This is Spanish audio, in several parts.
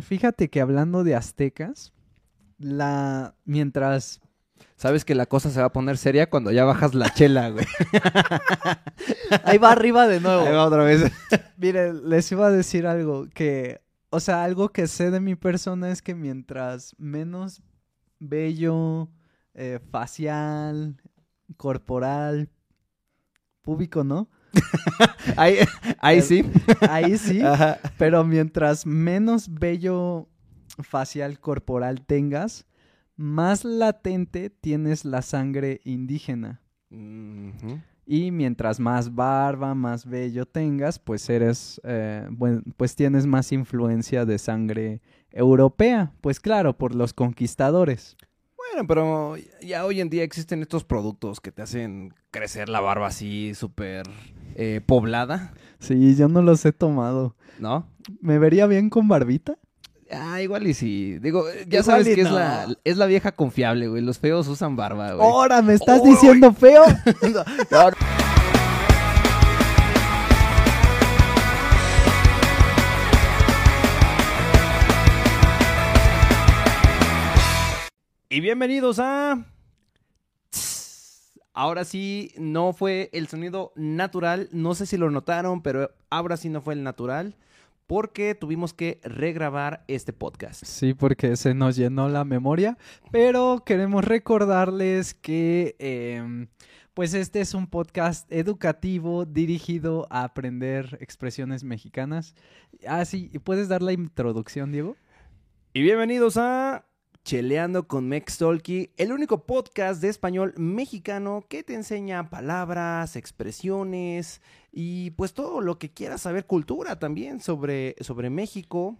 fíjate que hablando de aztecas, la mientras Sabes que la cosa se va a poner seria cuando ya bajas la chela, güey. ahí va arriba de nuevo. Ahí va otra vez. Miren, les iba a decir algo que, o sea, algo que sé de mi persona es que mientras menos bello, eh, facial, corporal, púbico, ¿no? Ahí, ahí sí. Ahí sí. Ajá. Pero mientras menos bello facial corporal tengas, más latente tienes la sangre indígena. Y mientras más barba, más vello tengas, pues eres, eh, pues tienes más influencia de sangre europea. Pues claro, por los conquistadores. Bueno, pero ya hoy en día existen estos productos que te hacen crecer la barba así súper eh, poblada, Sí, yo no los he tomado. ¿no? ¿Me vería bien con barbita? Ah, igual y sí. Digo, ya Igual sabes que es, la, es la vieja confiable, güey. Los feos usan barba, güey. ¡Ahora me estás diciendo feo! No, no. Y bienvenidos a... Ahora sí, no fue el sonido natural. No sé si lo notaron, pero ahora sí no fue el natural. Porque tuvimos que regrabar este podcast. Sí, porque se nos llenó la memoria, pero queremos recordarles que em, pues este es un podcast educativo dirigido a aprender expresiones mexicanas. Ah, sí, ¿y ¿puedes dar la introducción, Diego? Y bienvenidos a Cheleando con Mex Talkie, el único podcast de español mexicano que te enseña palabras, expresiones y pues todo lo que quieras saber, cultura también sobre, sobre México,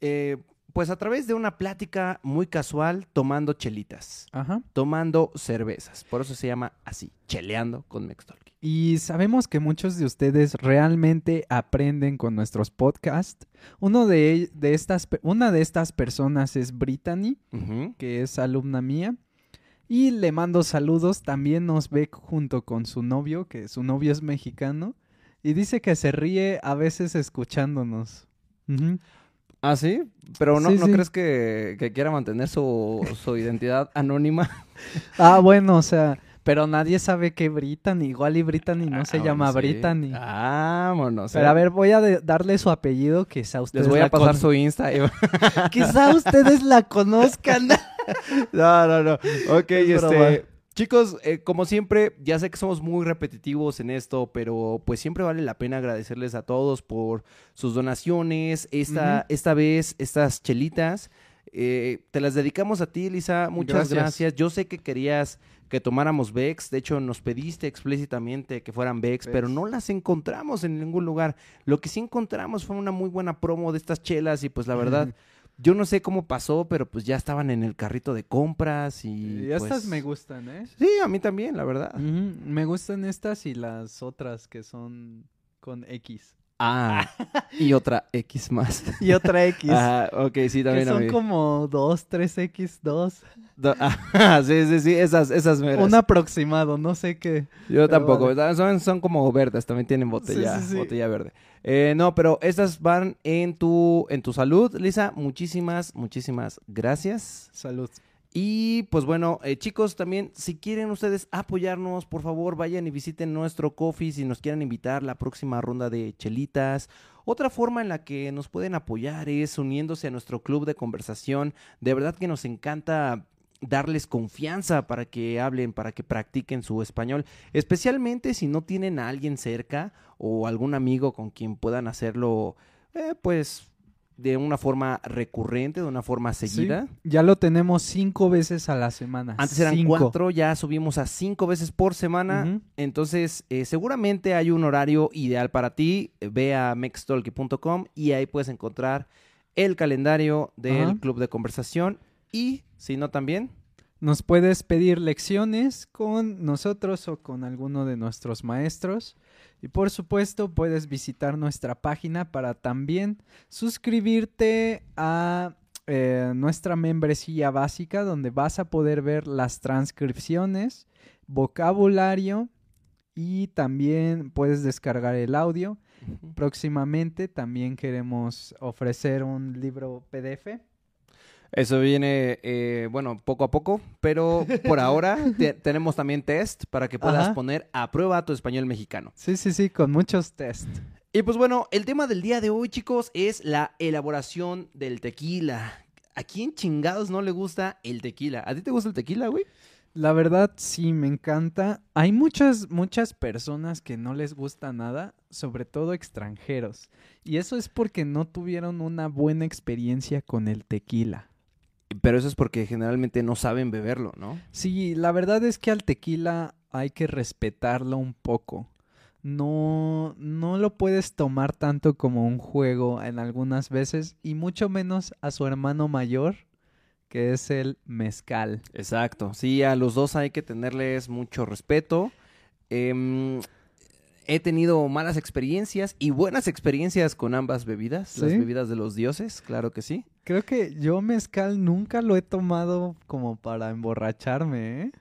eh, pues a través de una plática muy casual tomando chelitas, Ajá. tomando cervezas. Por eso se llama así, Cheleando con Mex Talkie. Y sabemos que muchos de ustedes realmente aprenden con nuestros podcasts. Uno de, estas, una de estas personas es Brittany. Que es alumna mía. Y le mando saludos. También nos ve junto con su novio, que su novio es mexicano. Y dice que se ríe a veces escuchándonos. Ujú. Ah, sí, pero no, Sí, ¿no sí. crees que, que quiera mantener su, su identidad anónima? Ah, bueno, o sea, pero nadie sabe que Brittany. Igual y Brittany no se Ah, llama bueno, sí. Brittany. Vámonos. Pero eh. a ver, voy a darle su apellido, quizá ustedes Les voy la a pasar su Insta. y- Quizá ustedes la conozcan. no, no, no. Ok, Es broma. Chicos, eh, como siempre, ya sé que somos muy repetitivos en esto, pero pues siempre vale la pena agradecerles a todos por sus donaciones. Esta, esta vez, estas chelitas, eh, te las dedicamos a ti, Lisa. Muchas Gracias. gracias. Yo sé que querías que tomáramos Vex. De hecho, nos pediste explícitamente que fueran Vex, Vex. pero no las encontramos en ningún lugar. Lo que sí encontramos fue una muy buena promo de estas chelas y pues la verdad... Yo no sé cómo pasó, pero pues ya estaban en el carrito de compras y. Y estas pues, me gustan, ¿eh? Sí, a mí también, la verdad. Me gustan estas y las otras que son con X. Ah, y otra X más. Y otra X. Ajá, ok, sí, que también a son como 2, 3X2. Do- ah, sí, sí, sí, esas, esas meras. Un aproximado, no sé qué. Yo tampoco, son, son como verdes, también tienen botella, Sí, sí, sí. botella verde. Eh, no, pero estas van en tu, en tu salud, Lisa. Muchísimas, muchísimas gracias. Salud. Y pues bueno, eh, chicos, también si quieren ustedes apoyarnos, por favor vayan y visiten nuestro coffee si nos quieren invitar la próxima ronda de chelitas. Otra forma en la que nos pueden apoyar es uniéndose a nuestro club de conversación. De verdad que nos encanta darles confianza para que hablen, para que practiquen su español, especialmente si no tienen a alguien cerca o algún amigo con quien puedan hacerlo, eh, pues de una forma recurrente, de una forma seguida. Sí, ya lo tenemos cinco veces a la semana. Antes eran Cinco. cuatro, ya subimos a cinco veces por semana. Entonces, eh, seguramente hay un horario ideal para ti. Ve a mextalky.com y ahí puedes encontrar el calendario del club de conversación. Y si no, también. Nos puedes pedir lecciones con nosotros o con alguno de nuestros maestros. Y por supuesto, puedes visitar nuestra página para también suscribirte a eh, nuestra membresía básica, donde vas a poder ver las transcripciones, vocabulario y también puedes descargar el audio. Próximamente también queremos ofrecer un libro PDF. Eso viene, eh, bueno, poco a poco, pero por ahora te- tenemos también test para que puedas Ajá. poner a prueba tu español mexicano. Sí, sí, sí, con muchos test. Y pues bueno, el tema del día de hoy, chicos, es la elaboración del tequila. ¿A quién chingados no le gusta el tequila? ¿A ti te gusta el tequila, güey? La verdad sí me encanta. Hay muchas, muchas personas que no les gusta nada, sobre todo extranjeros. Y eso es porque no tuvieron una buena experiencia con el tequila. Pero eso es porque generalmente no saben beberlo, ¿no? Sí, la verdad es que al tequila hay que respetarlo un poco. No, no lo puedes tomar tanto como un juego en algunas veces y mucho menos a su hermano mayor, que es el mezcal. Exacto. Sí, a los dos hay que tenerles mucho respeto. Em, he tenido malas experiencias y buenas experiencias con ambas bebidas. Las bebidas de los dioses, claro que sí. Creo que yo mezcal nunca lo he tomado como para emborracharme, ¿eh?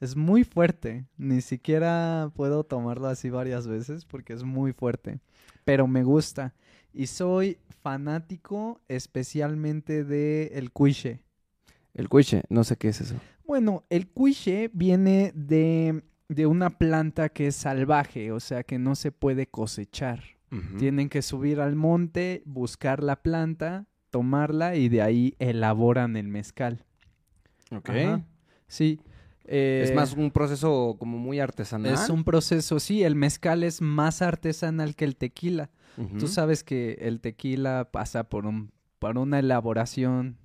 Es muy fuerte. Ni siquiera puedo tomarlo así varias veces porque es muy fuerte. Pero me gusta. Y soy fanático especialmente de el cuiche. El cuiche, no sé qué es eso. Bueno, el cuiche viene de, de una planta que es salvaje, o sea que no se puede cosechar. Tienen que subir al monte, buscar la planta, tomarla y de ahí elaboran el mezcal. Ok. Ajá. Sí. Es eh, más un proceso como muy artesanal. es un proceso, sí, el mezcal es más artesanal que el tequila. Tú sabes que el tequila pasa por un por una elaboración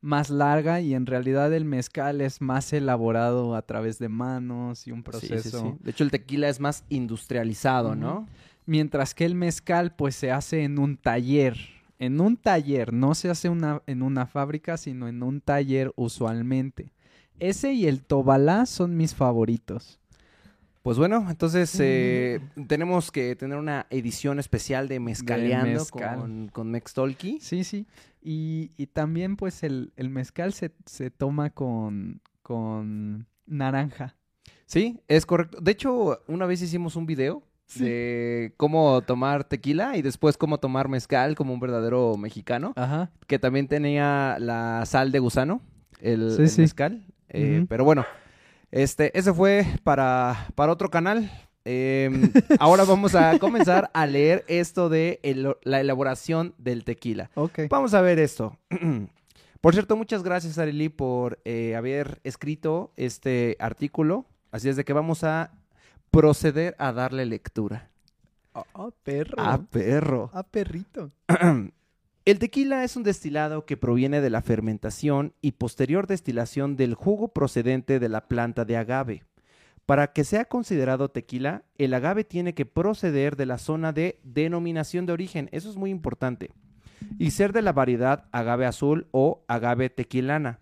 más larga y en realidad el mezcal es más elaborado a través de manos y un Sí, sí, proceso. sí. De hecho, el tequila es más industrializado, ¿no? Mientras que el mezcal pues se hace en un taller. En un taller, no se hace una, en una fábrica, sino en un taller usualmente. Ese y el tobalá son mis favoritos. Pues bueno, entonces eh, tenemos que tener una edición especial de Mezcaleando mezcal. con, con Mextolki. Sí, sí. Y, y también pues el, el mezcal se, se toma con, con naranja. Sí, es correcto. De hecho, una vez hicimos un video. De cómo tomar tequila y después cómo tomar mezcal como un verdadero mexicano, Ajá. que también tenía la sal de gusano, el, Sí, el sí. mezcal. Eh. Pero bueno, este, ese fue para, para otro canal. Em, ahora vamos a comenzar a leer esto de el- la elaboración del tequila. Ok. Vamos a ver esto. Por cierto, muchas gracias, Arely, por eh, haber escrito este artículo. Así es de que vamos a proceder a darle lectura. Ah, perro. Ah, perro. Ah, perrito. El tequila es un destilado que proviene de la fermentación y posterior destilación del jugo procedente de la planta de agave. Para que sea considerado tequila, el agave tiene que proceder de la zona de denominación de origen, eso es muy importante, y ser de la variedad agave azul o agave tequilana.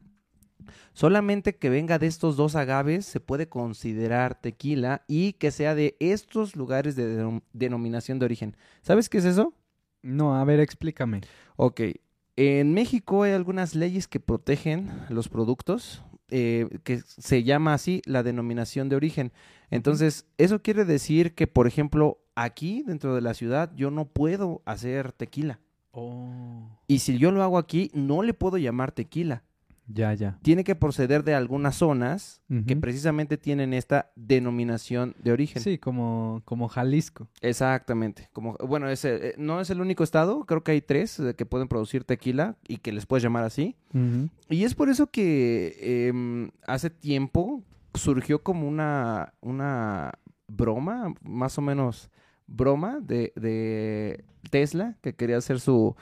Solamente que venga de estos dos agaves se puede considerar tequila y que sea de estos lugares de denom- denominación de origen. ¿Sabes qué es eso? No, a ver, explícame. Ok. En México hay algunas leyes que protegen los productos, eh, que se llama así la denominación de origen. Entonces, eso quiere decir que, por ejemplo, aquí dentro de la ciudad yo no puedo hacer tequila. Oh. Y si yo lo hago aquí, no le puedo llamar tequila. Ya, ya. Tiene que proceder de algunas zonas que precisamente tienen esta denominación de origen. Sí, como, como Jalisco. Exactamente. Como, bueno, es, eh, no es el único estado, creo que hay tres eh, que pueden producir tequila y que les puedes llamar así. Y es por eso que em, hace tiempo surgió como una, una broma, más o menos broma de, de Tesla, que quería hacer su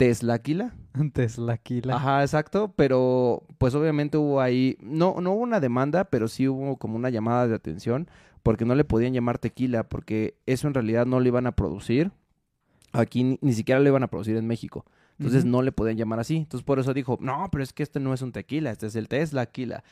Teslaquila. Teslaquila. Ajá, exacto, pero pues obviamente hubo ahí, no, no hubo una demanda, pero sí hubo como una llamada de atención, porque no le podían llamar tequila, porque eso en realidad no lo iban a producir. Aquí ni, ni siquiera lo iban a producir en México. Entonces no le podían llamar así. Entonces por eso dijo, no, pero es que este no es un tequila, este es el Teslaquila.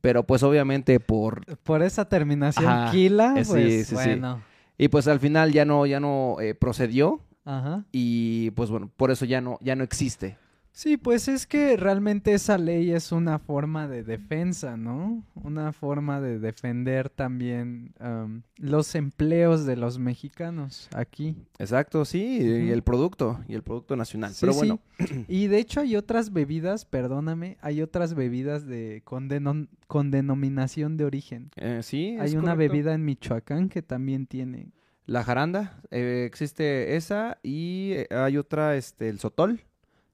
Pero pues obviamente por... Por esa terminación Ajá, quila, eh, sí, pues sí, sí. bueno. Y pues al final ya no, ya no eh, procedió Ajá. y pues bueno, por eso ya no, ya no existe. Sí, pues es que realmente esa ley es una forma de defensa, ¿no? Una forma de defender también am, los empleos de los mexicanos aquí. Exacto, sí, y el producto, y el producto nacional. Sí, Pero sí. bueno, Y de hecho hay otras bebidas, perdóname, hay otras bebidas de con, denom- con denominación de origen. eh, sí. es Hay una bebida en Michoacán que también tiene. La jaranda, eh, existe esa, y eh, hay otra, este, el sotol,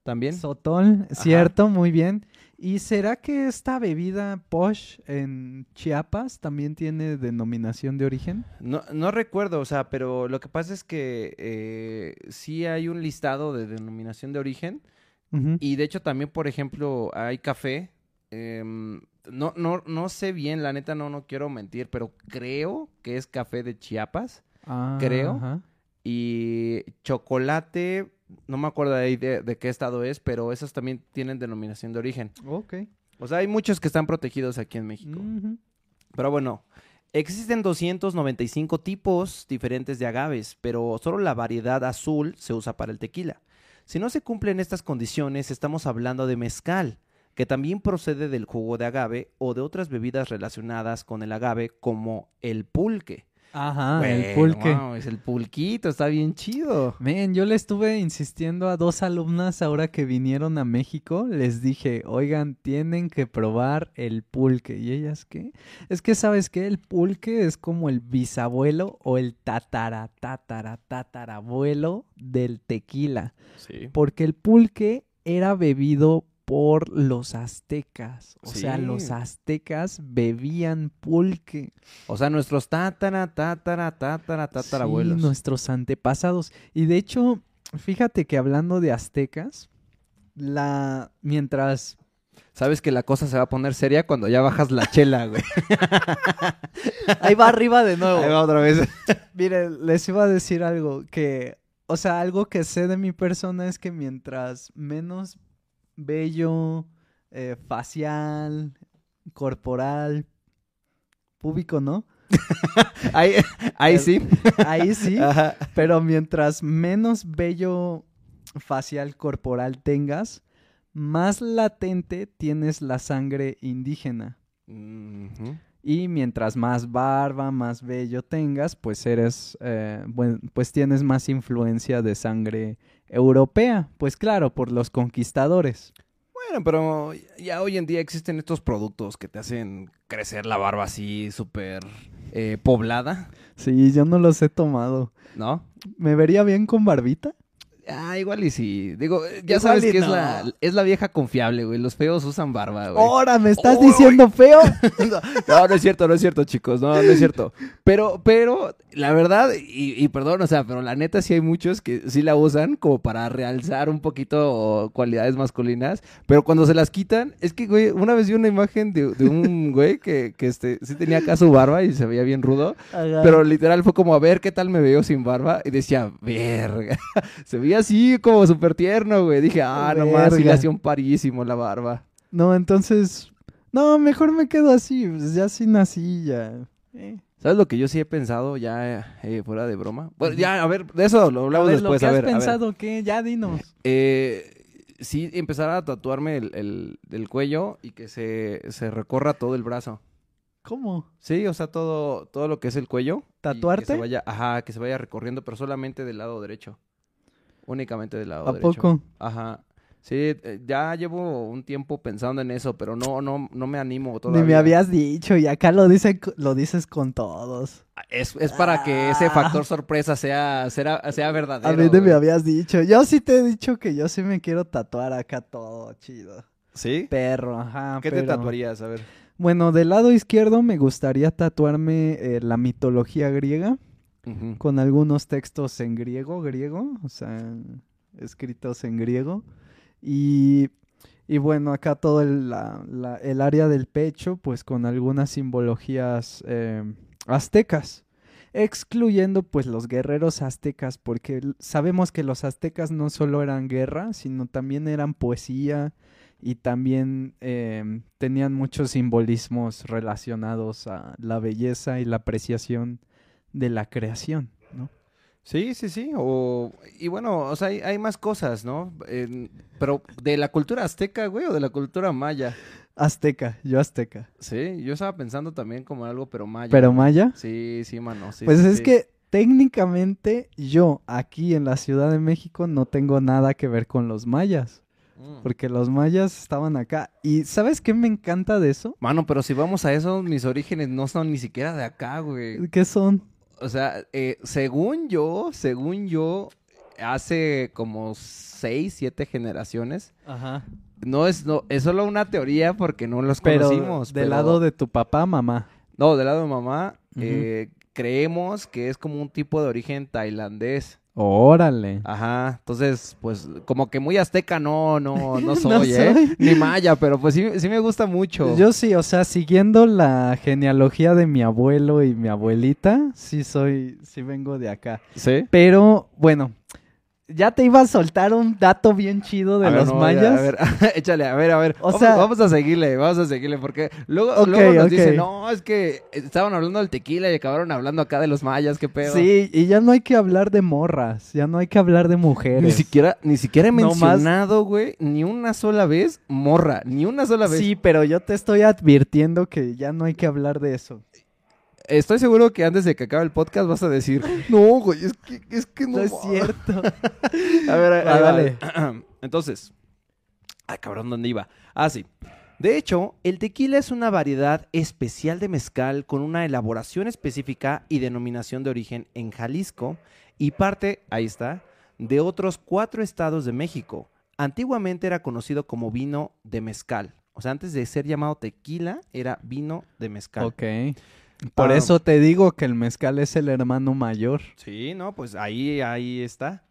también. Sotol, cierto, muy bien. ¿Y será que esta bebida Posh en Chiapas también tiene denominación de origen? No, no recuerdo, o sea, pero lo que pasa es que eh, sí hay un listado de denominación de origen y de hecho también, por ejemplo, hay café. em, no, no, no sé bien, la neta no, no quiero mentir, pero creo que es café de Chiapas Ah, creo. ajá. y chocolate, no me acuerdo ahí de, de qué estado es, pero esos también tienen denominación de origen. Ok. O sea, hay muchos que están protegidos aquí en México. Pero bueno, existen 295 tipos diferentes de agaves, pero solo la variedad azul se usa para el tequila. Si no se cumplen estas condiciones, estamos hablando de mezcal, que también procede del jugo de agave o de otras bebidas relacionadas con el agave, como el pulque. Ajá, el pulque. wow, es el pulquito, está bien chido. Men, yo le estuve insistiendo a dos alumnas ahora que vinieron a México. Les dije, oigan, tienen que probar el pulque. ¿Y ellas qué? Es que, ¿sabes qué? El pulque es como el bisabuelo o el tatara, tatara, tatarabuelo del tequila. Sí. Porque el pulque era bebido por los aztecas. O sea, los aztecas bebían pulque. O sea, nuestros tatara, tatara, tatara, tatarabuelos. Sí, nuestros antepasados. Y de hecho, fíjate que hablando de aztecas, la mientras Sabes que la cosa se va a poner seria cuando ya bajas la chela, güey. ahí va arriba de nuevo. Ahí va otra vez. Mire, les iba a decir algo que, o sea, algo que sé de mi persona es que mientras menos bello, eh, facial, corporal, púbico, ¿no? Ahí, ahí sí. Ahí sí. Ajá. Pero mientras menos bello facial corporal tengas, más latente tienes la sangre indígena. Y mientras más barba, más bello tengas, pues eres, eh, pues tienes más influencia de sangre europea. Pues claro, por los conquistadores. Bueno, pero ya hoy en día existen estos productos que te hacen crecer la barba así súper eh, poblada, Sí, yo no los he tomado. ¿no? ¿Me vería bien con barbita? Ah, igual y sí. Digo, ya Igual sabes que es, no. la, es la vieja confiable, güey. Los feos usan barba, güey. ¡Ahora me estás Uy. diciendo feo! No, no es cierto, no es cierto, chicos, no, no es cierto. Pero, pero, la verdad, y, y perdón, o sea, pero la neta sí hay muchos que sí la usan como para realzar un poquito cualidades masculinas, pero cuando se las quitan, es que, güey, una vez vi una imagen de, de un güey que, que este, sí tenía acá su barba y se veía bien rudo, Ajá. pero literal fue como a ver qué tal me veo sin barba y decía, verga, se veía así como súper tierno, güey. Dije, ah, nomás, sí le hacía un parísimo la barba. No, entonces... No, mejor me quedo así. Pues ya sí nací, ya. Eh. ¿Sabes lo que yo sí he pensado ya eh, fuera de broma? Bueno, ya, a ver, de eso lo hablamos a ver, después. lo que a has ver, a ver. pensado, ¿qué? Ya dinos. Eh, sí, empezar a tatuarme el, el- el cuello y que se, se recorra todo el brazo. ¿Cómo? Sí, o sea, todo, todo lo que es el cuello. y ¿Tatuarte? Que se vaya, ajá, que se vaya recorriendo, pero solamente del lado derecho. Únicamente del lado ¿A derecho. poco? Ajá. Sí, eh, ya llevo un tiempo pensando en eso, pero no, no, no me animo Ni todavía. me habías dicho y acá lo, dice, lo dices con todos. Es, es para que ese factor sorpresa sea, sea, sea A verdadero. mí ni me habías dicho. Yo sí te he dicho que yo sí me quiero tatuar acá todo chido. ¿Sí? Perro, ajá. ¿Qué te tatuarías? A ver. Bueno, del lado izquierdo me gustaría tatuarme eh, la mitología griega Con algunos textos en griego, griego, o sea, escritos en griego. Y, y bueno, acá todo el, el área del pecho, pues con algunas simbologías eh, aztecas, excluyendo pues los guerreros aztecas, porque sabemos que los aztecas no solo eran guerra, sino también eran poesía y también em, tenían muchos simbolismos relacionados a la belleza y la apreciación de la creación, ¿no? Sí, sí, sí. O, y bueno, o sea, hay, hay más cosas, ¿no? Pero de la cultura azteca, güey, o de la cultura maya. Azteca, yo azteca. Sí, yo estaba pensando también como algo, pero maya. Pero maya. Sí, sí, mano. sí, pues sí, es sí. que técnicamente yo aquí en la Ciudad de México no tengo nada que ver con los mayas. Mm. Porque los mayas estaban acá. ¿Y sabes qué me encanta de eso? Mano, pero si vamos a eso, mis orígenes no son ni siquiera de acá, güey. ¿Qué son? O sea, eh, según yo, según yo, hace como seis, siete generaciones. Ajá. No es, no, es solo una teoría porque no los Pero conocimos. del pero- lado de tu papá, mamá. No, del lado de mamá, eh, creemos que es como un tipo de origen tailandés. Órale. Ajá, entonces, pues, como que muy azteca no, no, no No soy, ¿eh? soy. Ni maya, pero pues sí, sí me gusta mucho. Yo sí, o sea, siguiendo la genealogía de mi abuelo y mi abuelita, sí soy, sí vengo de acá. ¿Sí? Pero bueno, ya te iba a soltar un dato bien chido de A ver, los no, mayas. A ver, échale, a ver, a ver. O vamos, sea- vamos a seguirle, vamos a seguirle, porque luego, luego nos dicen, no, es que estaban hablando del tequila y acabaron hablando acá de los mayas, qué pedo. Sí, y ya no hay que hablar de morras, ya no hay que hablar de mujeres. Ni siquiera, ni siquiera he mencionado, güey, ni una sola vez morra, ni una sola vez. Sí, pero yo te estoy advirtiendo que ya no hay que hablar de eso. Estoy seguro que antes de que acabe el podcast vas a decir, no, güey, es que, es que no. No es ma". cierto. A ver, ahí Va, va. dale. Entonces, ay, cabrón, ¿dónde iba? Ah, sí. De hecho, el tequila es una variedad especial de mezcal con una elaboración específica y denominación de origen en Jalisco y parte, ahí está, de otros cuatro estados de México. Antiguamente era conocido como vino de mezcal. O sea, antes de ser llamado tequila, era vino de mezcal. ok. Por Ah. eso te digo que el mezcal es el hermano mayor. Sí, no, pues ahí, ahí está.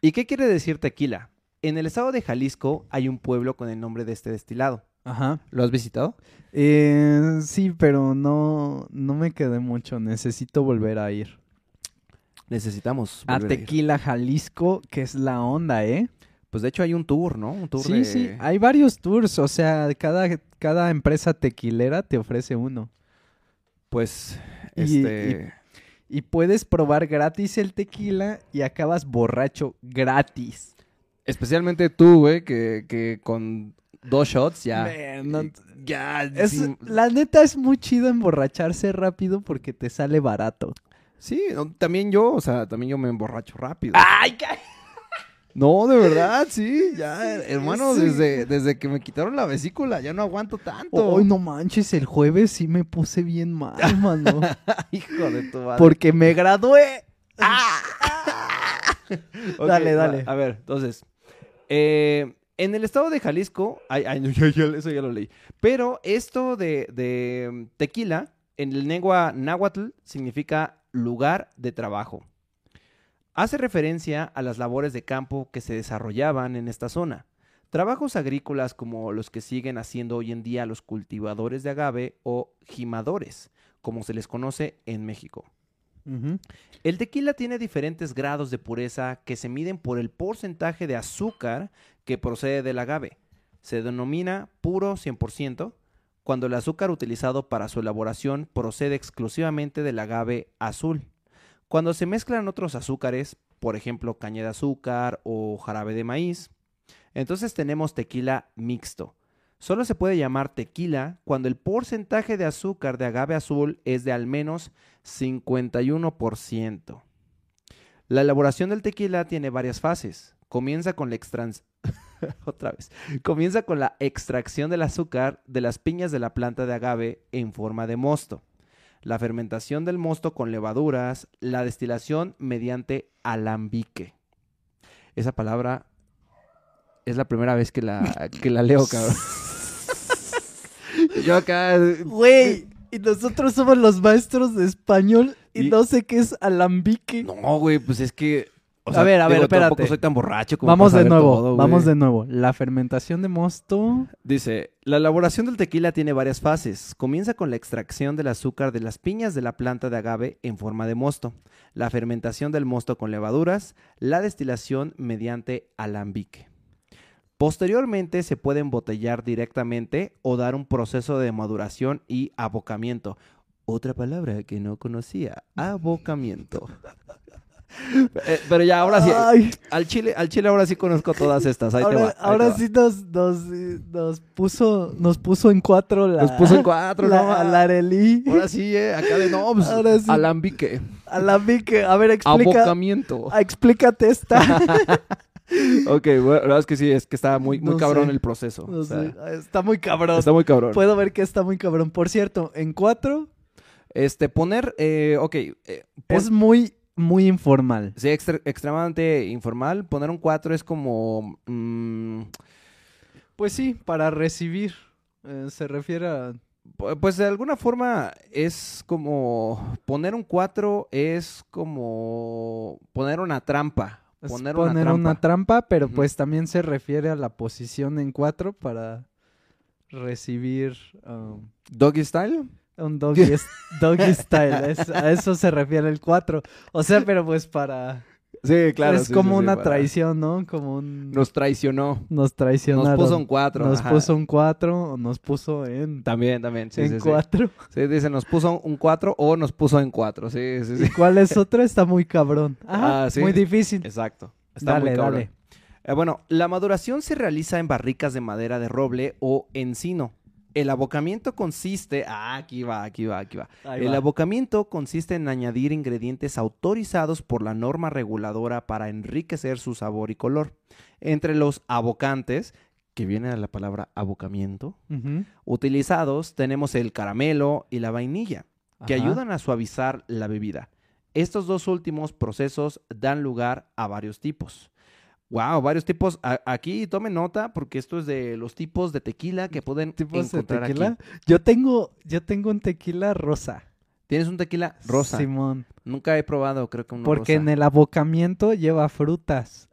¿Y qué quiere decir tequila? En el estado de Jalisco hay un pueblo con el nombre de este destilado. Ajá. ¿Lo has visitado? Eh, sí, pero no, no me quedé mucho. Necesito volver a ir. Necesitamos. A volver a ir. Tequila, Jalisco, que es la onda, ¿eh? Pues de hecho hay un tour, ¿no? Un tour Sí, de... sí. Hay varios tours. O sea, cada, cada empresa tequilera te ofrece uno. Pues, Y- este... Y puedes probar gratis el tequila y acabas borracho gratis. Especialmente tú, güey, que, que con dos shots ya... Man, no- ya... Es, sí, La neta es muy chido emborracharse rápido porque te sale barato. sí, no, también yo, o sea, también yo me emborracho rápido. ¡Ay, No, de verdad, sí, ya, Sí, hermano, sí. desde, desde que me quitaron la vesícula ya no aguanto tanto. Hoy no manches, el jueves sí me puse bien mal, mano. Hijo de tu madre. porque me gradué. Ok, Dale, va, dale. A ver, entonces, eh, en el estado de Jalisco, ay, ay, eso ya lo leí, pero esto de, de mm, tequila, en el lengua náhuatl, significa lugar de trabajo. Hace referencia a las labores de campo que se desarrollaban en esta zona. Trabajos agrícolas como los que siguen haciendo hoy en día los cultivadores de agave o jimadores, como se les conoce en México. El tequila tiene diferentes grados de pureza que se miden por el porcentaje de azúcar que procede del agave. Se denomina puro 100% cuando el azúcar utilizado para su elaboración procede exclusivamente del agave azul. Cuando se mezclan otros azúcares, por ejemplo caña de azúcar o jarabe de maíz, entonces tenemos tequila mixto. Solo se puede llamar tequila cuando el porcentaje de azúcar de agave azul es de al menos 51%. La elaboración del tequila tiene varias fases. Comienza con la extracción del azúcar de las piñas de la planta de agave en forma de mosto. La fermentación del mosto con levaduras, la destilación mediante alambique. Esa palabra es la primera vez que la, que la leo, cabrón. Yo acá Güey, y nosotros somos los maestros de español y, Y- no sé qué es alambique. No, güey, pues es que. O A ver, a ver, espérate. soy tan borracho como Vamos de nuevo, todo, vamos de nuevo. La fermentación de mosto. Dice: La elaboración del tequila tiene varias fases. Comienza con la extracción del azúcar de las piñas de la planta de agave en forma de mosto, la fermentación del mosto con levaduras, la destilación mediante alambique. Posteriormente se puede embotellar directamente o dar un proceso de maduración y abocamiento. Otra palabra que no conocía, abocamiento. Eh, pero ya, ahora sí. Ay, Al chile, al chile ahora sí conozco todas estas. Ahí te ahora va, ahí ahora te va. sí nos, nos, nos puso nos puso en cuatro la Nos puso en cuatro, la, ¿no? la Arelí. Ahora sí, eh, acá de no, pues, Ahora sí. alambique, A la Vique. A ver, explica. abocamiento. ah, explícate esta. Ok, bueno, la verdad es que sí, es que está muy, muy No cabrón sé. el proceso. No o sea, sé, está muy cabrón. Está muy cabrón. Puedo ver que está muy cabrón. Por cierto, en cuatro Este, poner, eh, ok, eh, pon- es muy, muy informal. sí, extre- extremadamente informal. Poner un 4 es como... mm, Pues sí, para recibir. eh, se refiere a. pu- pues de alguna forma es como... Poner un 4 es como poner una trampa. es Poner, poner una trampa. pero pues también se refiere a la posición en cuatro para recibir um, Doggy style. Un doggy, style. Es- a eso se refiere el cuatro. O sea, pero pues para. Sí, claro. es sí, como sí, una para- traición, ¿no? Como un. Nos traicionó. nos traicionaron. Nos puso un 4. Nos puso un cuatro o nos puso en. También, también. Sí, en sí, sí. cuatro. Sí, dice, nos puso un 4 o nos puso en 4. Sí, sí, sí. ¿Y cuál es otro? Está muy cabrón. Ajá, Ah, sí. Muy difícil. Exacto. Está Dale, muy cabrón. dale. Eh, bueno, la maduración se realiza en barricas de madera de roble o encino. El abocamiento consiste... Ah, aquí va, aquí va, aquí va. Ahí El va. abocamiento consiste en añadir ingredientes autorizados por la norma reguladora para enriquecer su sabor y color. Entre los abocantes, que viene de la palabra abocamiento, utilizados tenemos el caramelo y la vainilla, que Ajá. ayudan a suavizar la bebida. Estos dos últimos procesos dan lugar a varios tipos. Wow, varios tipos. A- aquí tomen nota porque esto es de los tipos de tequila que pueden ¿Tipos de encontrar tequila? aquí. Yo tengo, yo tengo un tequila rosa. Tienes un tequila rosa. Simón. Nunca he probado, creo que uno Porque rosa. en el abocamiento lleva frutas.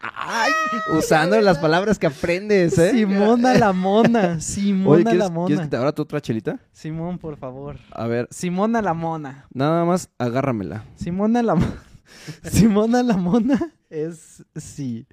Ay, usando las palabras que aprendes, ¿eh? Simona la mona. Oye, Simona ¿quieres, la ¿quieres mona. que te abra tu otra chelita? Simón, por favor. A ver, Simona la mona. nada más agárramela. Simona la mo- Simona la mona es sí.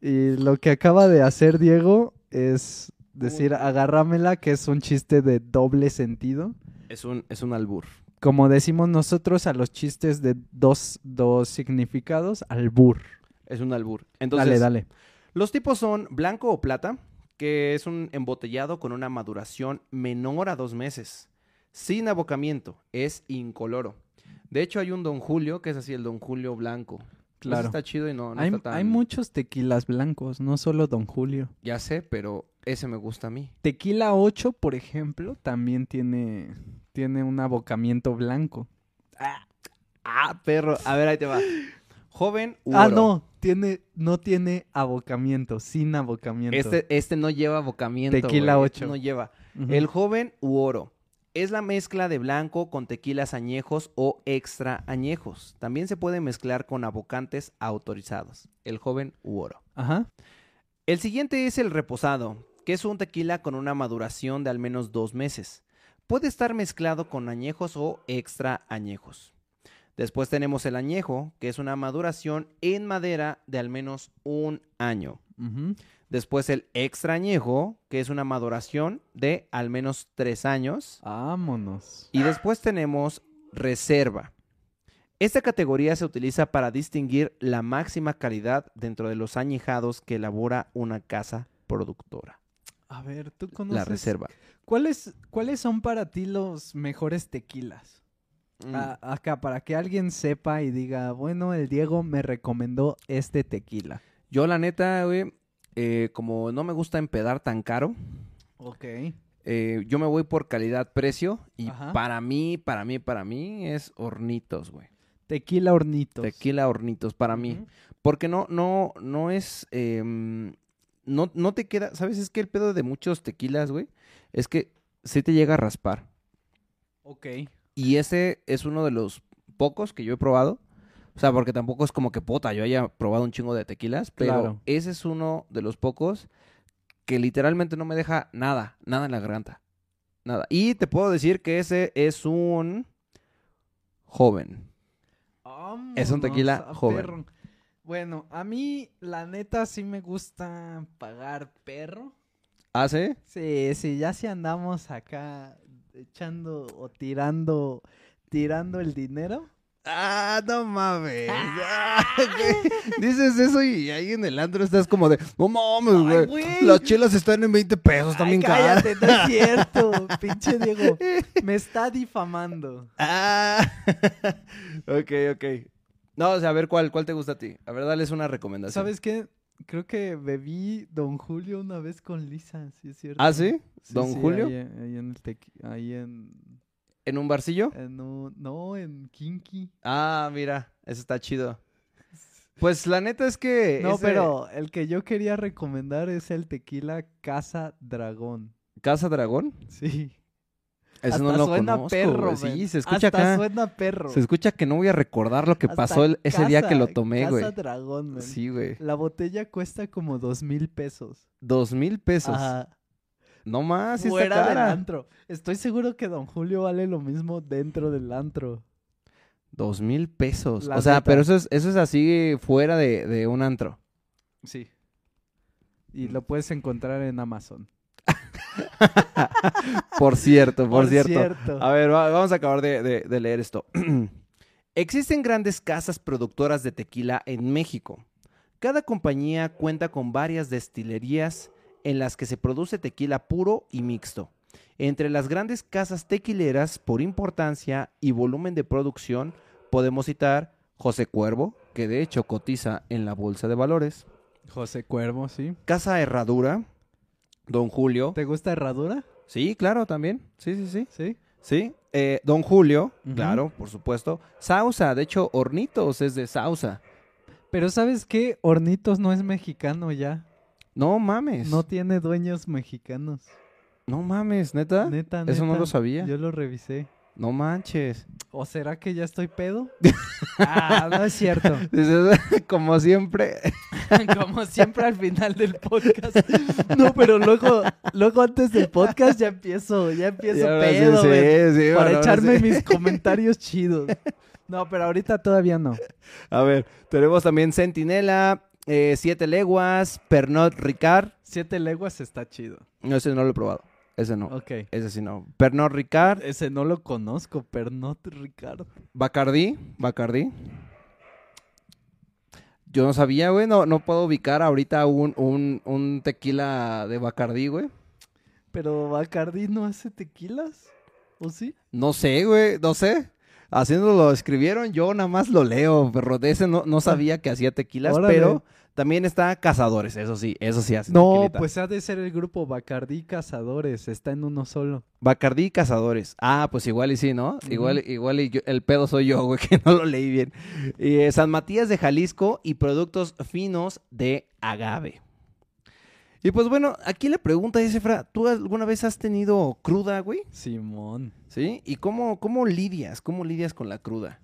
Y lo que acaba de hacer Diego es decir agárramela, que es un chiste de doble sentido. Es un, es un albur. Como decimos nosotros a los chistes de dos, dos significados, albur. Es un albur. Entonces, dale, dale. Los tipos son blanco o plata, que es un embotellado con una maduración menor a dos meses. Sin abocamiento, es incoloro. De hecho, hay un Don Julio, que es así, el Don Julio blanco. Ese Claro. está chido y no, no hay, está tan... hay muchos tequilas blancos, no solo Don Julio. Ya sé, pero ese me gusta a mí. Tequila 8, por ejemplo, también tiene, tiene un abocamiento blanco. Ah, perro. A ver, ahí te va. Joven u Ah, oro. no, tiene, no tiene abocamiento, sin abocamiento. Este, este no lleva abocamiento. Tequila güey, ocho. este No lleva. El joven u oro. Es la mezcla de blanco con tequilas añejos o extra añejos. También se puede mezclar con abocantes autorizados. El joven u oro. Ajá. El siguiente es el reposado, que es un tequila con una maduración de al menos dos meses. Puede estar mezclado con añejos o extra añejos. Después tenemos el añejo, que es una maduración en madera de al menos un año. ujú. Después el extra añejo, que es una maduración de al menos tres años. Vámonos. Y después tenemos reserva. Esta categoría se utiliza para distinguir la máxima calidad dentro de los añejados que elabora una casa productora. A ver, tú conoces. La reserva. ¿Cuáles, ¿Cuáles son para ti los mejores tequilas? Mm, A- acá, para que alguien sepa y diga, bueno, el Diego me recomendó este tequila. Yo la neta, güey, eh, como no me gusta empedar tan caro, Ok. eh, yo me voy por calidad-precio y Ajá. para mí, para mí, para mí es hornitos, güey. Tequila hornitos. Tequila hornitos, para mí. Porque no, no, no es. em, no, no te queda. ¿Sabes? Es que el pedo de muchos tequilas, güey. Es que sí te llega a raspar. Ok. Y ese es uno de los pocos que yo he probado. O sea, porque tampoco es como que puta, yo haya probado un chingo de tequilas. Pero Claro. ese es uno de los pocos que literalmente no me deja nada, nada en la garganta. Nada. Y te puedo decir que ese es un joven. Es un tequila joven. perro. Bueno, a mí, la neta, sí me gusta pagar perro. ¿Ah, sí? Sí, sí, ya si andamos acá echando o tirando, tirando el dinero. Ah, no mames. Ah, güey. Dices eso y ahí en el antro estás como de, no mames, güey. Las chelas están en 20 pesos, también cállate, no es cierto. Pinche Diego. Me está difamando. Ah, ok, ok. No, o sea, a ver, ¿cuál, ¿cuál te gusta a ti? A ver, dales una recomendación. ¿Sabes qué? Creo que bebí Don Julio una vez con Lisa, sí es cierto. ¿Ah, sí? Sí, ¿Don sí, Julio? Ahí, ahí en el tequi- ahí en, ¿En un barcillo? en un- no, en Kinky. Ah, mira, eso está chido. Pues la neta es que... No, ese- pero el que yo quería recomendar es el tequila Casa Dragón. ¿Casa Dragón? Sí. Ese Hasta no lo suena conozco, perro. Sí, se escucha Hasta acá. suena perro. Se escucha que no voy a recordar lo que Hasta pasó el- ese día que lo Casa- tomé, güey. Casa Dragón, men. Sí, güey. La botella cuesta como dos mil pesos. Dos mil pesos. Ajá. No más, está Fuera del cara. antro. Estoy seguro que Don Julio vale lo mismo dentro del antro. Dos mil pesos. La o sea, neta. pero eso es, eso es así fuera de, de un antro. Sí. Y lo puedes encontrar en Amazon. Por cierto, por, cierto. Ah, A ver, va- vamos a acabar de, de- de leer esto. Existen grandes casas productoras de tequila en México. Cada compañía cuenta con varias destilerías en las que se produce tequila puro y mixto. Entre las grandes casas tequileras por importancia y volumen de producción podemos citar José Cuervo, que de hecho cotiza en la Bolsa de Valores, José Cuervo, sí. Casa Herradura, Don Julio. ¿Te gusta herradura? Sí, claro, también. Sí, sí, sí. Sí. Sí, eh, Don Julio, claro, por supuesto. Sausa, de hecho, Hornitos es de Sausa. Pero ¿sabes qué? Hornitos no es mexicano ya. No mames. No No, tiene dueños mexicanos. mames, neta. Neta, Eso no neta. lo sabía. Yo lo revisé. No manches. ¿O será que ya estoy pedo? ah, no es cierto. Como siempre. Como siempre al final del podcast. No, pero luego, luego antes del podcast ya empiezo, ya empiezo sí, pedo, sí, sí, para echarme mis comentarios chidos. No, pero ahorita todavía no. A ver, tenemos también Centinela, eh, Siete Leguas, Pernod Ricard. Siete leguas está chido. No, ese no lo he probado. Ese no. Ok. Ese sí no. Pernod Ricard, Ese no lo conozco, Pernod Ricardo. Bacardí, Bacardí. Yo no sabía, güey, no, no puedo ubicar ahorita un, un, un tequila de Bacardí, güey. Pero Bacardi no hace tequilas, ¿o sí? No sé, güey, no sé. Haciendo lo escribieron, yo nada más lo leo, pero de ese no, no sabía que hacía tequilas, Órale. pero también está Cazadores, eso sí, eso sí hace No, pues ha de ser el grupo Bacardi Cazadores, está en uno solo. Bacardí Cazadores. Ah, pues igual y sí, ¿no? Igual, igual y yo- el pedo soy yo, güey, que no lo leí bien. Eh, San Matías de Jalisco y productos finos de agave. Y pues bueno, aquí la pregunta es, Efra, ¿tú alguna vez has tenido cruda, güey? Simón, ¿Sí? ¿Y cómo, cómo lidias? ¿Cómo lidias con la cruda?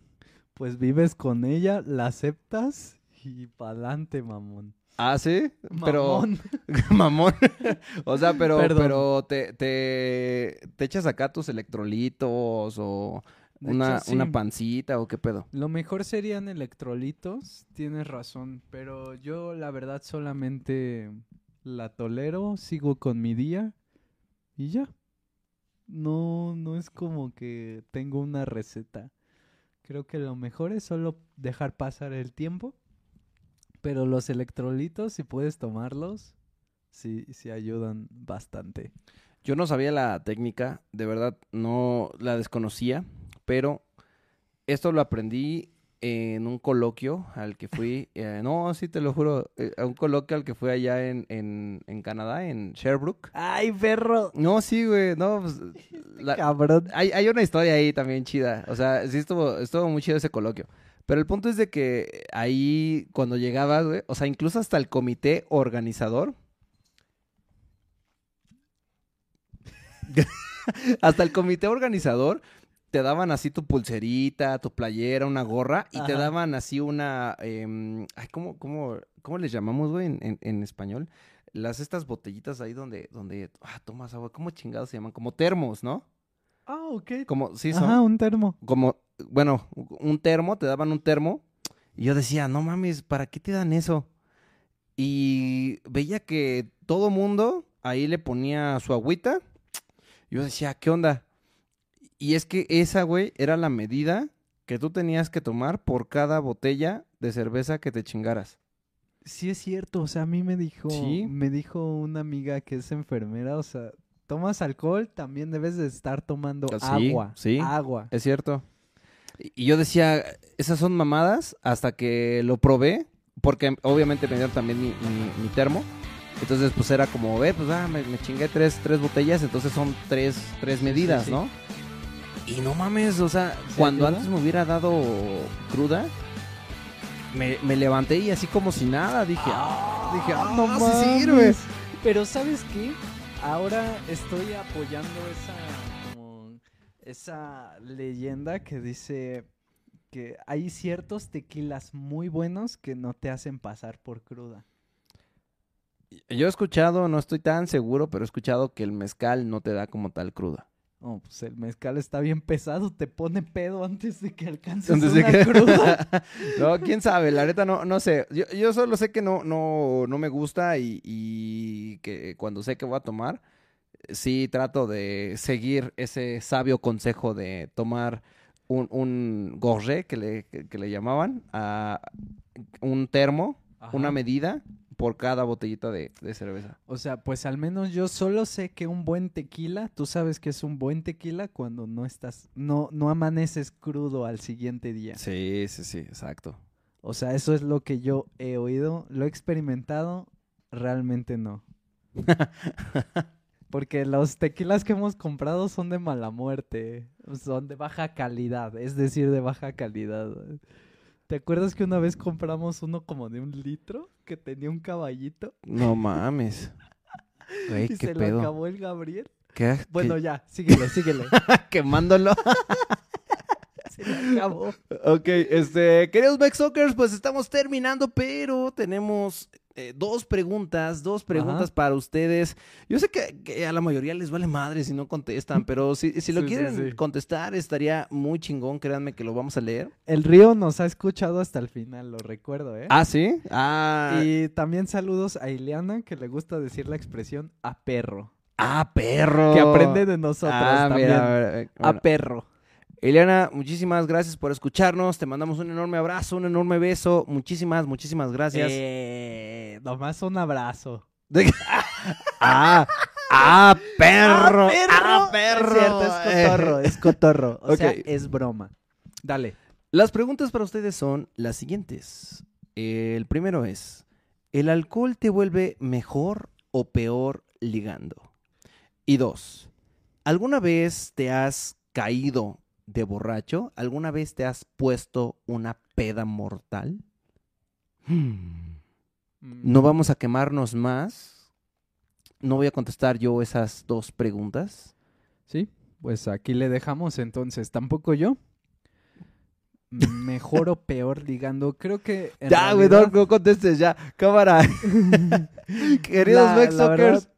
pues vives con ella, la aceptas y pa'lante, mamón. Ah, sí, pero Mamón. mamón. o sea, pero, Perdón. pero te, te, te echas acá tus electrolitos o una, hecho, sí. una pancita o qué pedo. Lo mejor serían electrolitos, tienes razón, pero yo la verdad solamente la tolero, sigo con mi día y ya. No, no es como que tengo una receta. Creo que lo mejor es solo dejar pasar el tiempo, pero los electrolitos, si puedes tomarlos, sí, sí ayudan bastante. Yo no sabía la técnica, de verdad no la desconocía, pero esto lo aprendí en un coloquio al que fui, eh, no, sí te lo juro, eh, a un coloquio al que fui allá en, en, en Canadá, en Sherbrooke. ¡Ay, perro! No, sí, güey, no, pues, la- Cabrón. hay, hay una historia ahí también chida, o sea, sí estuvo, estuvo muy chido ese coloquio. Pero el punto es de que ahí cuando llegabas, güey, o sea, incluso hasta el comité organizador, hasta el comité organizador te daban así tu pulserita, tu playera, una gorra y te daban así una, em, ay, ¿cómo, cómo, cómo les llamamos, güey, en, en- en español? Las estas botellitas ahí donde, donde, ah, tomas agua, ¿cómo chingados se llaman? Como termos, ¿no? Ah, ok. Como, sí, son, Ajá, un termo. como, bueno, un termo, te daban un termo. Y yo decía, no mames, ¿para qué te dan eso? Y veía que todo mundo ahí le ponía su agüita. Yo decía, ¿qué onda? Y es que esa, güey, era la medida que tú tenías que tomar por cada botella de cerveza que te chingaras. Sí es cierto, o sea, a mí me dijo, Sí. me dijo una amiga que es enfermera, o sea, tomas alcohol, también debes de estar tomando Ah, sí, agua, sí. agua. Es cierto. Y yo decía, esas son mamadas hasta que lo probé, porque obviamente me dieron también mi, mi- mi termo. Entonces, pues era como, ve, pues ah, me, me chingué tres, tres botellas, entonces son tres, tres medidas, sí. ¿no? Y no mames, o sea, ¿Sí cuando antes me hubiera dado cruda, me, me levanté y así como si nada, dije, ah, dije, ah, no mames. sirve. Pero ¿sabes qué? Ahora estoy apoyando esa esa leyenda que dice que hay ciertos tequilas muy buenos que no te hacen pasar por cruda. Yo he escuchado, no estoy tan seguro, pero he escuchado que el mezcal no te da como tal cruda. Oh, pues el mezcal está bien pesado, te pone pedo antes de que alcances Antes una que- cruda. no, quién sabe, la neta no, no sé. Yo, yo solo sé que no, no, no me gusta y, y que cuando sé que voy a tomar, sí trato de seguir ese sabio consejo de tomar un, un gorré que le, que, que le llamaban, a un termo, una medida por cada botellita de, de cerveza. O sea, pues al menos yo solo sé que un buen tequila, tú sabes que es un buen tequila cuando no estás, no, no amaneces crudo al siguiente día. Sí, sí, sí, exacto. O sea, eso es lo que yo he oído, lo he experimentado, realmente no. Porque los tequilas que hemos comprado son de mala muerte, son de baja calidad, es decir, de baja calidad. ¿Te acuerdas que una vez compramos uno como de un litro que tenía un caballito No mames. Güey, y qué se pedo. lo acabó el Gabriel? ¿Qué- Bueno, qué- ya, síguele, síguele. quemándolo. Se le acabó. Ok, este, queridos Backsockers, pues estamos terminando, pero tenemos eh, dos preguntas, dos preguntas Ajá. para ustedes. Yo sé que, que a la mayoría les vale madre si no contestan, pero si, si lo Sí, quieren sí. contestar estaría muy chingón, créanme que lo vamos a leer. El río nos ha escuchado hasta el final, lo recuerdo, ¿eh? Ah, ¿sí? Ah, Y también saludos a Ileana, que le gusta decir la expresión a perro. ah perro. Que aprende de nosotros Ah, también. mira, a ver, eh, A perro. Eliana, muchísimas gracias por escucharnos. Te mandamos un enorme abrazo, un enorme beso. Muchísimas, muchísimas gracias. Eh, nomás un abrazo. De- ah, ah, perro. Ah, Es perro. cierto, es cotorro, es cotorro. O sea, es broma. Dale. Las preguntas para ustedes son las siguientes. El primero es, ¿el alcohol te vuelve mejor o peor ligando? Y dos, ¿alguna vez te has caído de borracho? ¿Alguna vez te has puesto una peda mortal? Hmm. No vamos a quemarnos más. No voy a contestar yo esas dos preguntas. Sí, pues aquí le dejamos entonces. Tampoco yo. Mejor o peor ligando. Creo que. ya, güey, no, realidad- no contestes ya. Cámara. Queridos La- la Backsockers. verdad-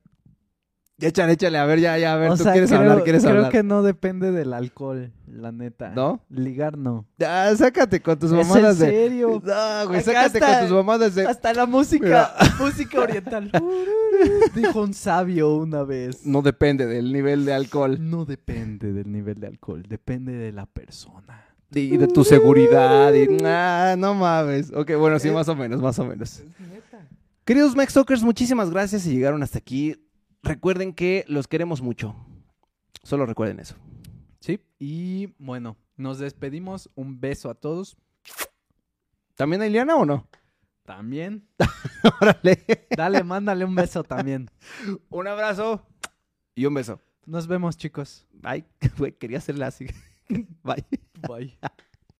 Échale, échale, a ver, ya, ya, a ver, o tú sea, quieres creo, hablar, quieres creo hablar. que no depende del alcohol, la neta. ¿No? Ligar no. Ya, sácate con tus ¿Es en mamadas de. serio? No, güey, Acá sácate con tus mamadas de. Hasta la música, música oriental. Dijo un sabio una vez. No depende del nivel de alcohol No depende del nivel de alcohol, depende de la persona. y de tu seguridad. Y, ah, no mames. Ok, bueno, sí, Eh. más o menos, más o menos. Queridos Maxtalkers, muchísimas gracias si llegaron hasta aquí. Recuerden que los queremos mucho. Solo recuerden eso. Sí. Y bueno, nos despedimos. Un beso a todos. ¿También a Ileana o no? También. Órale. Dale, mándale un beso también. Un abrazo y un beso. Nos vemos, chicos. Bye. Güey, quería hacerla así. Bye. Bye.